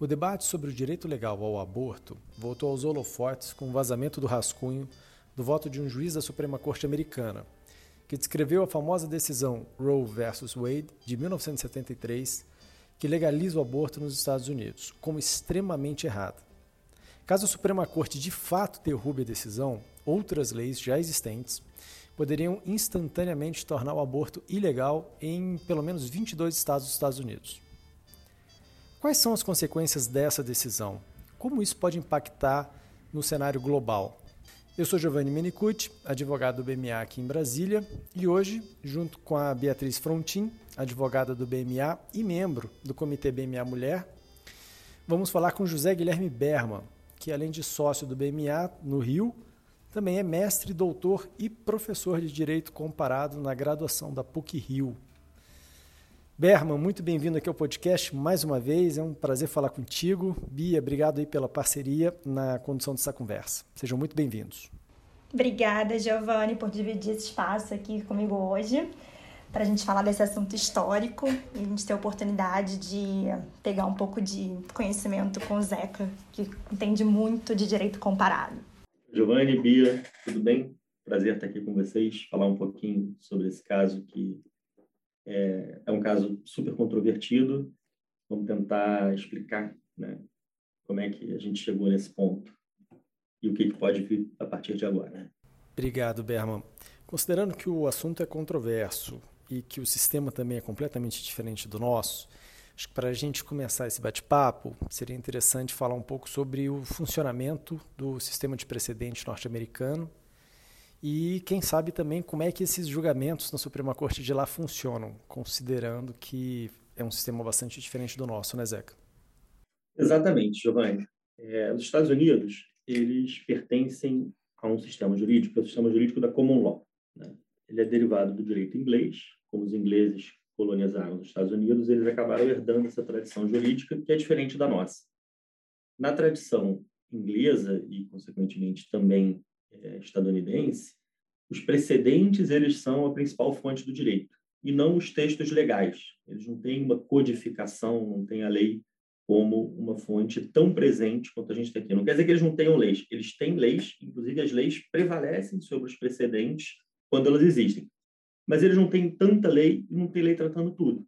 O debate sobre o direito legal ao aborto voltou aos holofotes com o vazamento do rascunho do voto de um juiz da Suprema Corte Americana, que descreveu a famosa decisão Roe vs. Wade de 1973, que legaliza o aborto nos Estados Unidos, como extremamente errada. Caso a Suprema Corte de fato derrube a decisão, outras leis já existentes poderiam instantaneamente tornar o aborto ilegal em pelo menos 22 estados dos Estados Unidos. Quais são as consequências dessa decisão? Como isso pode impactar no cenário global? Eu sou Giovanni Menicucci, advogado do BMA aqui em Brasília, e hoje, junto com a Beatriz Frontin, advogada do BMA e membro do Comitê BMA Mulher, vamos falar com José Guilherme Berman, que além de sócio do BMA no Rio, também é mestre, doutor e professor de Direito Comparado na graduação da PUC Rio. Berman, muito bem-vindo aqui ao podcast mais uma vez. É um prazer falar contigo. Bia, obrigado aí pela parceria na condução dessa conversa. Sejam muito bem-vindos. Obrigada, Giovanni, por dividir esse espaço aqui comigo hoje para a gente falar desse assunto histórico e a gente ter a oportunidade de pegar um pouco de conhecimento com o Zeca, que entende muito de direito comparado. Giovanni, Bia, tudo bem? Prazer estar aqui com vocês, falar um pouquinho sobre esse caso que é, é um caso super controvertido. Vamos tentar explicar né, como é que a gente chegou nesse ponto e o que, que pode vir a partir de agora. Obrigado, Berman. Considerando que o assunto é controverso e que o sistema também é completamente diferente do nosso, acho que para a gente começar esse bate-papo, seria interessante falar um pouco sobre o funcionamento do sistema de precedente norte-americano e quem sabe também como é que esses julgamentos na Suprema Corte de lá funcionam, considerando que é um sistema bastante diferente do nosso, né, Zeca? Exatamente, Giovanni. É, os Estados Unidos, eles pertencem a um sistema jurídico, é o sistema jurídico da common law. Né? Ele é derivado do direito inglês, como os ingleses colonizaram os Estados Unidos, eles acabaram herdando essa tradição jurídica que é diferente da nossa. Na tradição inglesa e, consequentemente, também é, estadunidense, os precedentes eles são a principal fonte do direito e não os textos legais. Eles não têm uma codificação, não têm a lei como uma fonte tão presente quanto a gente tem aqui. Não quer dizer que eles não tenham leis. Eles têm leis, inclusive as leis prevalecem sobre os precedentes quando elas existem. Mas eles não têm tanta lei e não têm lei tratando tudo.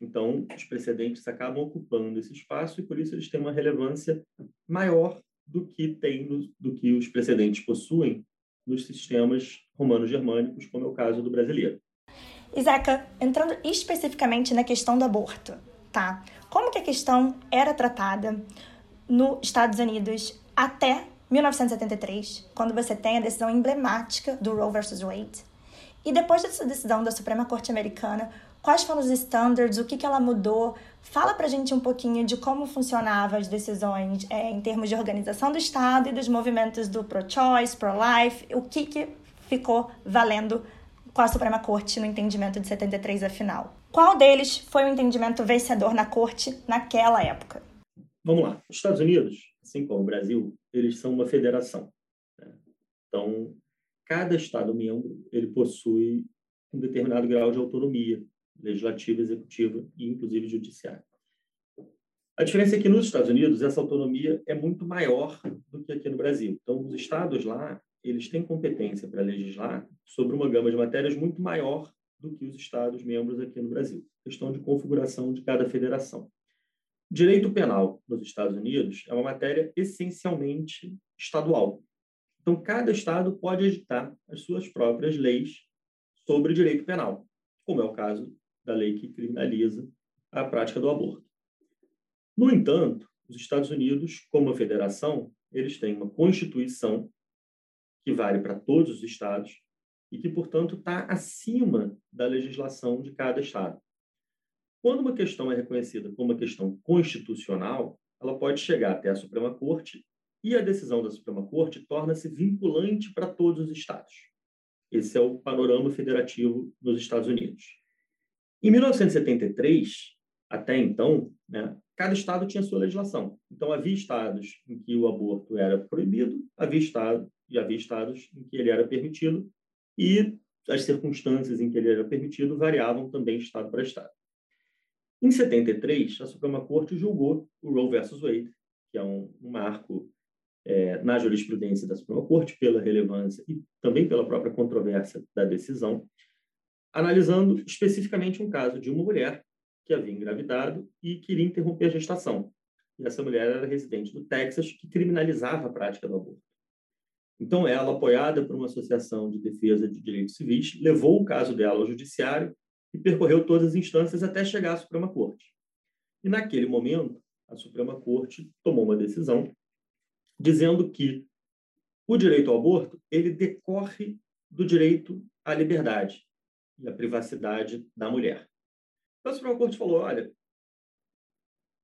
Então, os precedentes acabam ocupando esse espaço e por isso eles têm uma relevância maior do que tem do que os precedentes possuem nos sistemas romano-germânicos, como é o caso do brasileiro. Isaca, entrando especificamente na questão do aborto, tá? Como que a questão era tratada nos Estados Unidos até 1973, quando você tem a decisão emblemática do Roe versus Wade? E depois dessa decisão da Suprema Corte Americana, quais foram os standards, o que, que ela mudou. Fala para a gente um pouquinho de como funcionavam as decisões é, em termos de organização do Estado e dos movimentos do pro-choice, pro-life, o que, que ficou valendo com a Suprema Corte no entendimento de 73 afinal. Qual deles foi o entendimento vencedor na Corte naquela época? Vamos lá. Os Estados Unidos, assim como o Brasil, eles são uma federação. Né? Então, cada Estado membro ele possui um determinado grau de autonomia legislativa, executiva e, inclusive, judiciária. A diferença é que nos Estados Unidos essa autonomia é muito maior do que aqui no Brasil. Então, os estados lá eles têm competência para legislar sobre uma gama de matérias muito maior do que os estados membros aqui no Brasil. Questão de configuração de cada federação. Direito penal nos Estados Unidos é uma matéria essencialmente estadual. Então, cada estado pode editar as suas próprias leis sobre direito penal, como é o caso da lei que criminaliza a prática do aborto. No entanto, os Estados Unidos, como uma federação, eles têm uma constituição que vale para todos os estados e que, portanto, está acima da legislação de cada estado. Quando uma questão é reconhecida como uma questão constitucional, ela pode chegar até a Suprema Corte e a decisão da Suprema Corte torna-se vinculante para todos os estados. Esse é o panorama federativo nos Estados Unidos. Em 1973, até então, né, cada estado tinha sua legislação. Então, havia estados em que o aborto era proibido, havia estado, e havia estados em que ele era permitido, e as circunstâncias em que ele era permitido variavam também estado para estado. Em 73, a Suprema Corte julgou o Roe versus Wade, que é um, um marco é, na jurisprudência da Suprema Corte pela relevância e também pela própria controvérsia da decisão, analisando especificamente um caso de uma mulher que havia engravidado e queria interromper a gestação. E essa mulher era residente do Texas, que criminalizava a prática do aborto. Então, ela, apoiada por uma associação de defesa de direitos civis, levou o caso dela ao judiciário e percorreu todas as instâncias até chegar à Suprema Corte. E, naquele momento, a Suprema Corte tomou uma decisão dizendo que o direito ao aborto ele decorre do direito à liberdade e à privacidade da mulher. Então, a Suprema Corte falou: olha,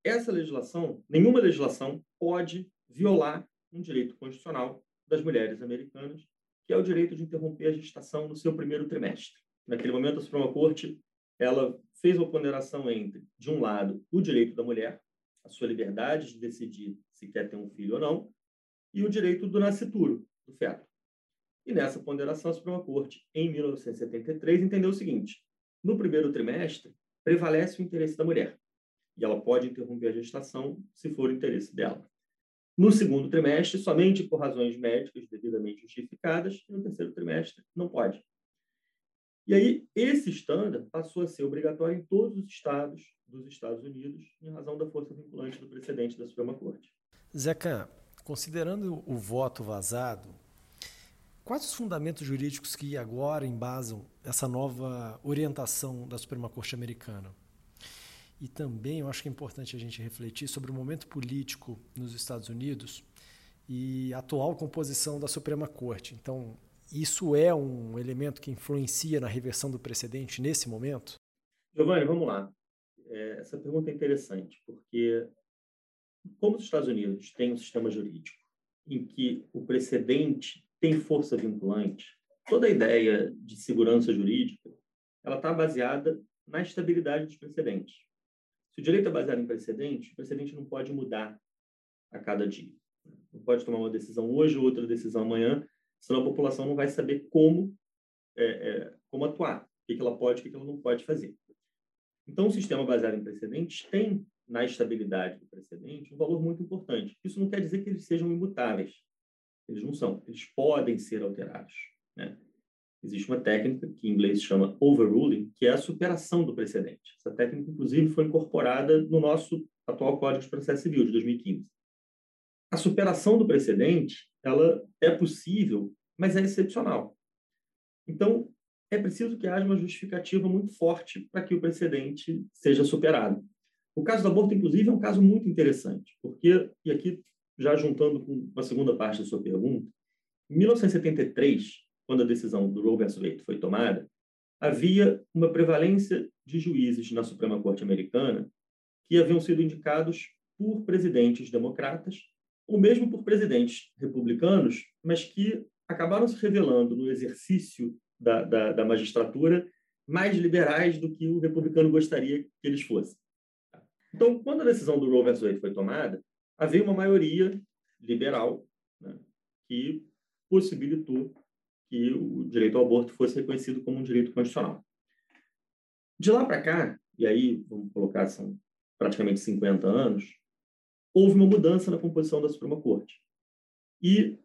essa legislação, nenhuma legislação pode violar um direito constitucional das mulheres americanas, que é o direito de interromper a gestação no seu primeiro trimestre. Naquele momento, a Suprema Corte ela fez uma ponderação entre, de um lado, o direito da mulher, a sua liberdade de decidir se quer ter um filho ou não, e o direito do nascituro, do feto. E nessa ponderação, a Suprema Corte, em 1973, entendeu o seguinte: no primeiro trimestre, prevalece o interesse da mulher, e ela pode interromper a gestação se for o interesse dela. No segundo trimestre, somente por razões médicas devidamente justificadas, e no terceiro trimestre, não pode. E aí, esse estándar passou a ser obrigatório em todos os estados dos Estados Unidos, em razão da força vinculante do precedente da Suprema Corte. Zeca, considerando o voto vazado, quais os fundamentos jurídicos que agora embasam essa nova orientação da Suprema Corte Americana? E também eu acho que é importante a gente refletir sobre o momento político nos Estados Unidos e a atual composição da Suprema Corte. Então, isso é um elemento que influencia na reversão do precedente nesse momento? Giovanni, vamos lá. É, essa pergunta é interessante, porque como os Estados Unidos têm um sistema jurídico em que o precedente tem força vinculante, toda a ideia de segurança jurídica ela está baseada na estabilidade dos precedentes. Se o direito é baseado em precedente, o precedente não pode mudar a cada dia. Não pode tomar uma decisão hoje, outra decisão amanhã, senão a população não vai saber como, é, é, como atuar, o que, ela pode o que, ela não pode fazer. Então, o sistema baseado em precedentes tem, na estabilidade do precedente, um valor muito importante. Isso não quer dizer que eles sejam imutáveis. Eles não são. Eles podem ser alterados. Né? Existe uma técnica que em inglês chama overruling, que é a superação do precedente. Essa técnica, inclusive, foi incorporada no nosso atual Código de Processo Civil, de 2015. A superação do precedente ela é possível, mas é excepcional. Então, é preciso que haja uma justificativa muito forte para que o precedente seja superado. O caso do aborto, inclusive, é um caso muito interessante, porque, e aqui já juntando com a segunda parte da sua pergunta, em 1973, quando a decisão do Roe vs. Wade foi tomada, havia uma prevalência de juízes na Suprema Corte Americana que haviam sido indicados por presidentes democratas ou mesmo por presidentes republicanos, mas que acabaram se revelando no exercício da, da, da magistratura mais liberais do que o republicano gostaria que eles fossem. Então, quando a decisão do Roe vs. Wade foi tomada, havia uma maioria liberal né, que possibilitou que o direito ao aborto fosse reconhecido como um direito constitucional. De lá para cá, e aí vamos colocar são praticamente 50 anos, houve uma mudança na composição da Suprema Corte. E,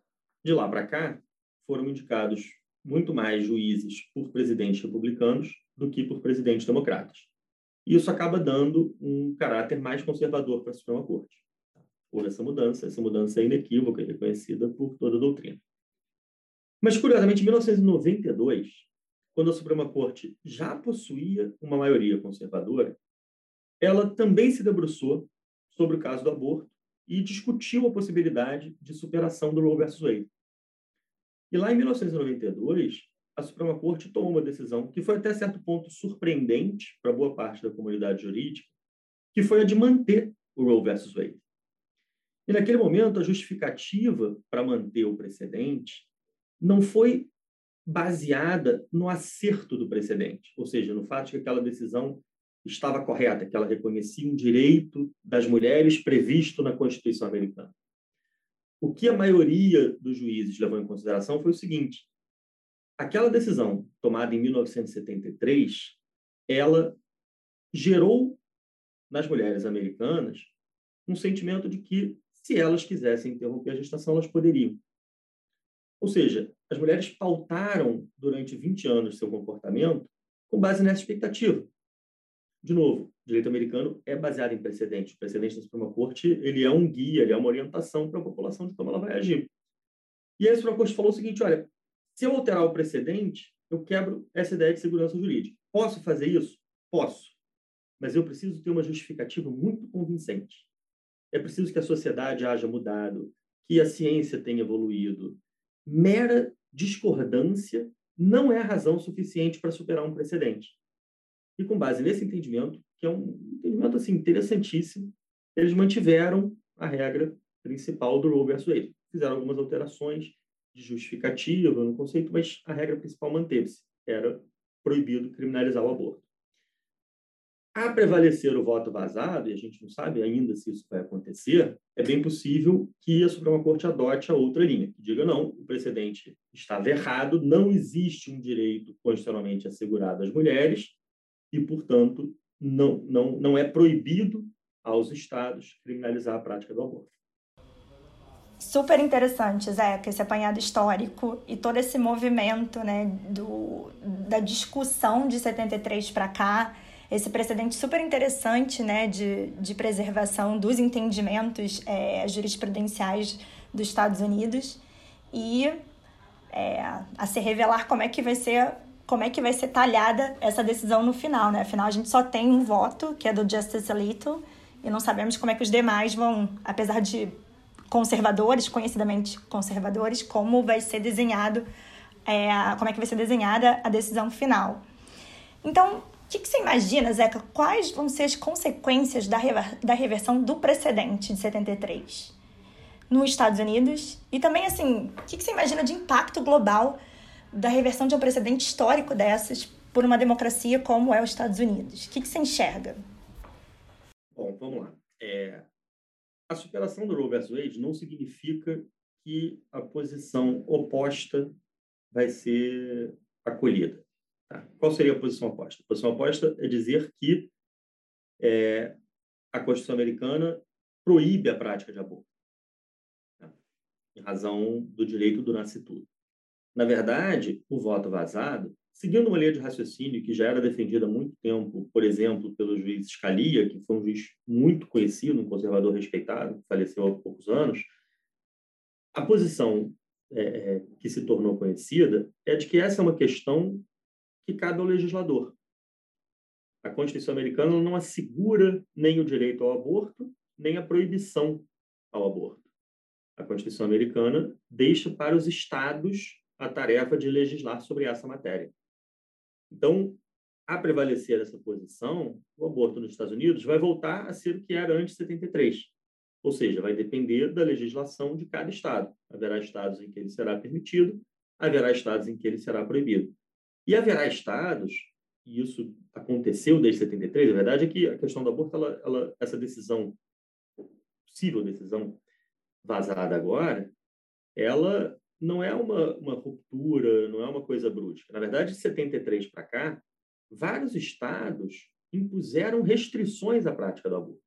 de lá para cá, foram indicados muito mais juízes por presidentes republicanos do que por presidentes democratas. E isso acaba dando um caráter mais conservador para a Suprema Corte. Houve essa mudança, essa mudança é inequívoca e reconhecida por toda a doutrina. Mas, curiosamente, em 1992, quando a Suprema Corte já possuía uma maioria conservadora, ela também se debruçou sobre o caso do aborto e discutiu a possibilidade de superação do Roe vs. Wade. E lá em 1992, a Suprema Corte tomou uma decisão que foi até certo ponto surpreendente para boa parte da comunidade jurídica, que foi a de manter o Roe vs. Wade. E naquele momento, a justificativa para manter o precedente não foi baseada no acerto do precedente, ou seja, no fato de que aquela decisão estava correta, que ela reconhecia um direito das mulheres previsto na Constituição americana. O que a maioria dos juízes levou em consideração foi o seguinte: aquela decisão tomada em 1973, ela gerou nas mulheres americanas um sentimento de que, se elas quisessem interromper a gestação, elas poderiam. Ou seja, as mulheres pautaram durante 20 anos seu comportamento com base nessa expectativa. De novo, o direito americano é baseado em precedentes. O precedente da Suprema Corte ele é um guia, ele é uma orientação para a população de como ela vai agir. E a Suprema Corte falou o seguinte: olha, se eu alterar o precedente, eu quebro essa ideia de segurança jurídica. Posso fazer isso? Posso. Mas eu preciso ter uma justificativa muito convincente. É preciso que a sociedade haja mudado, que a ciência tenha evoluído. Mera discordância não é razão suficiente para superar um precedente. E com base nesse entendimento, que é um entendimento assim interessantíssimo, eles mantiveram a regra principal do Roe vs. Wade. Fizeram algumas alterações de justificativa no conceito, mas a regra principal manteve-se. Era proibido criminalizar o aborto. A prevalecer o voto vazado, e a gente não sabe ainda se isso vai acontecer, é bem possível que a Suprema Corte adote a outra linha, que diga não, o precedente estava errado, não existe um direito constitucionalmente assegurado às mulheres e, portanto, não, não, não é proibido aos estados criminalizar a prática do aborto. Super interessante, Zé, esse apanhado histórico e todo esse movimento né, do, da discussão de 73 para cá, esse precedente super interessante né, de, de preservação dos entendimentos é, jurisprudenciais dos Estados Unidos e é, a se revelar como é que vai ser como é que vai ser talhada essa decisão no final, né? Afinal, a gente só tem um voto, que é do Justice Alito, e não sabemos como é que os demais vão, apesar de conservadores, conhecidamente conservadores, como vai ser desenhado, é, como é que vai ser desenhada a decisão final. Então, que, que, você imagina, Zeca? Quais vão ser as consequências da, rever, da reversão do precedente de 73 nos Estados Unidos? E também, assim, o que, que você imagina de impacto global da reversão de um precedente histórico dessas por uma democracia como é os Estados Unidos? O que, que você enxerga? Bom, vamos lá. É, a superação do Roe vs. Wade não significa que a posição oposta vai ser acolhida. Tá? Qual seria a posição oposta? A posição oposta é dizer que é, a Constituição americana proíbe a prática de aborto, tá? em razão do direito do nascituro. Na verdade, o voto vazado Seguindo uma linha de raciocínio que já era defendida há muito tempo, por exemplo, pelo juiz Scalia, que foi um juiz muito conhecido, um conservador respeitado, faleceu há poucos anos, a posição é, é, que se tornou conhecida é de que essa é uma questão que cabe ao legislador. A Constituição americana não assegura nem o direito ao aborto, nem a proibição ao aborto. A Constituição americana deixa para os estados a tarefa de legislar sobre essa matéria. Então, a prevalecer essa posição, o aborto nos Estados Unidos vai voltar a ser o que era antes de 73. Ou seja, vai depender da legislação de cada estado. Haverá estados em que ele será permitido, haverá estados em que ele será proibido. E haverá estados, e isso aconteceu desde 73, a verdade é que a questão do aborto, ela, ela, essa decisão, possível decisão vazada agora, ela não é uma, uma ruptura, não é uma coisa brusca. Na verdade, de 73 para cá, vários estados impuseram restrições à prática do aborto,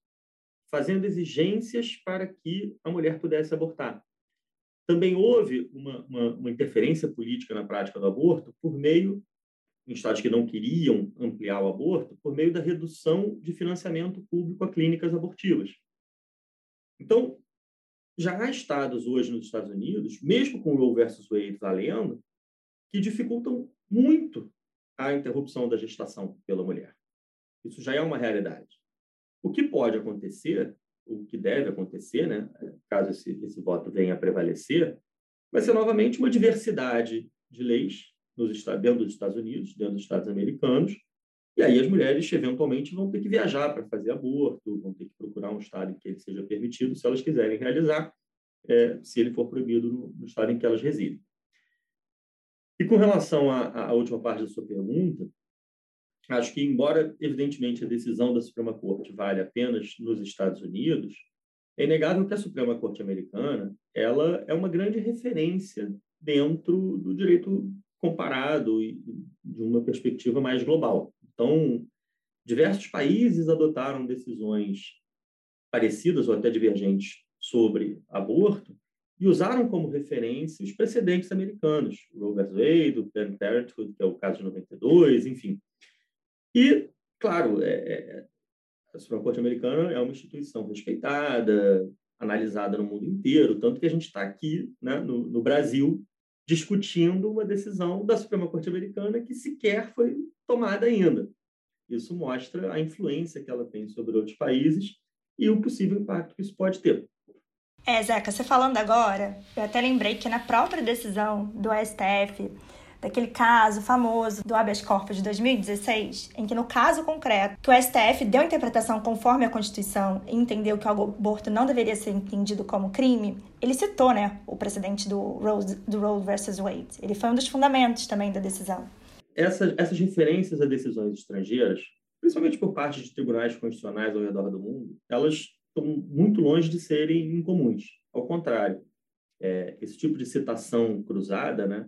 fazendo exigências para que a mulher pudesse abortar. Também houve uma, uma, uma interferência política na prática do aborto por meio, em estados que não queriam ampliar o aborto, por meio da redução de financiamento público a clínicas abortivas. Então, já há estados hoje nos Estados Unidos, mesmo com Roe versus Wade valendo, que dificultam muito a interrupção da gestação pela mulher. Isso já é uma realidade. O que pode acontecer, o que deve acontecer, né, caso esse, esse voto venha a prevalecer, vai ser novamente uma diversidade de leis nos, dentro dos Estados Unidos, dentro dos Estados americanos, e aí as mulheres eventualmente vão ter que viajar para fazer aborto, vão ter que procurar um estado em que ele seja permitido, se elas quiserem realizar, é, se ele for proibido no, no, estado em que elas residem. E com relação à, à última parte da sua pergunta, acho que embora evidentemente a decisão da Suprema Corte vale apenas nos Estados Unidos, é inegável que a Suprema Corte americana ela é uma grande referência dentro do direito comparado e de uma perspectiva mais global. Então, diversos países adotaram decisões parecidas ou até divergentes sobre aborto e usaram como referência os precedentes americanos, o Roe vs. Wade, o Planned Parenthood, que é o caso de 92, enfim. E, claro, é, é, a Suprema Corte Americana é uma instituição respeitada, analisada no mundo inteiro, tanto que a gente está aqui, né, no, no Brasil, discutindo uma decisão da Suprema Corte Americana que sequer foi tomada ainda. Isso mostra a influência que ela tem sobre outros países e o possível impacto que isso pode ter. É, Zeca, você falando agora, eu até lembrei que na própria decisão do STF, daquele caso famoso do habeas corpus de 2016, em que no caso concreto, o STF deu interpretação conforme a Constituição e entendeu que o aborto não deveria ser entendido como crime, ele citou, né, o precedente do Roe, do Roe versus Wade. Ele foi um dos fundamentos também da decisão. Essas, essas referências a decisões estrangeiras, principalmente por parte de tribunais constitucionais ao redor do mundo, elas estão muito longe de serem incomuns. Ao contrário, é, esse tipo de citação cruzada, né,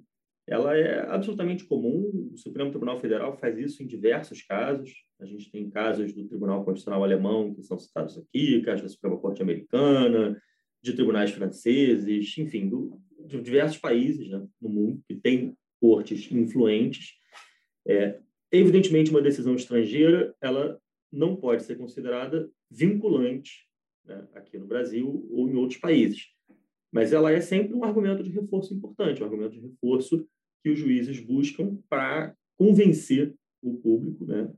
ela é absolutamente comum. O Supremo Tribunal Federal faz isso em diversos casos. A gente tem casos do Tribunal Constitucional Alemão que são citados aqui, casos da Suprema Corte Americana, de tribunais franceses, enfim, do, de diversos países né, no mundo que têm cortes influentes. É, evidentemente, uma decisão estrangeira ela não pode ser considerada vinculante né, aqui no Brasil ou em outros países. Mas ela é sempre um argumento de reforço importante, um argumento de reforço que os juízes buscam para convencer o público, né,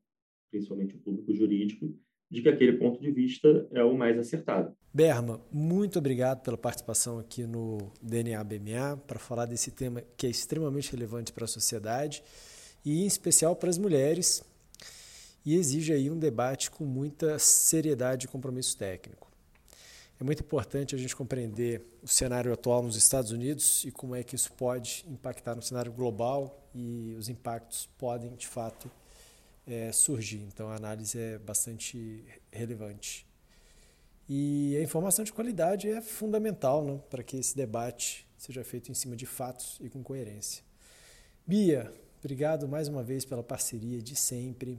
principalmente o público jurídico, de que aquele ponto de vista é o mais acertado. Berma, muito obrigado pela participação aqui no DNA BMA para falar desse tema que é extremamente relevante para a sociedade e em especial para as mulheres e exige aí um debate com muita seriedade e compromisso técnico. É muito importante a gente compreender o cenário atual nos Estados Unidos e como é que isso pode impactar no cenário global e os impactos podem, de fato, é, surgir. Então, a análise é bastante relevante. E a informação de qualidade é fundamental né, para que esse debate seja feito em cima de fatos e com coerência. Bia, obrigado mais uma vez pela parceria de sempre.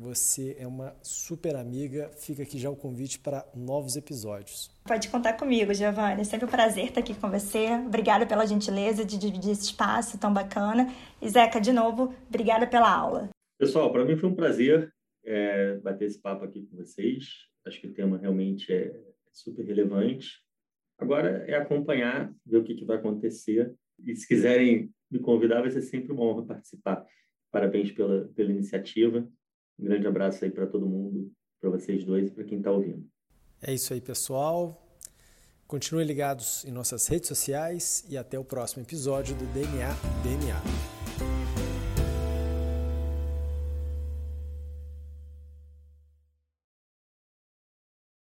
Você é uma super amiga. Fica aqui já o convite para novos episódios. Pode contar comigo, Giovanni. É sempre um prazer estar aqui com você. Obrigada pela gentileza de dividir esse espaço tão bacana. E Zeca, de novo, obrigada pela aula. Pessoal, para mim foi um prazer é, bater esse papo aqui com vocês. Acho que o tema realmente é super relevante. Agora é acompanhar, ver o que, que vai acontecer. E se quiserem me convidar, vai ser sempre uma honra participar. Parabéns pela, pela iniciativa. Um grande abraço aí para todo mundo, para vocês dois e para quem está ouvindo. É isso aí, pessoal. Continuem ligados em nossas redes sociais e até o próximo episódio do DNA DNA.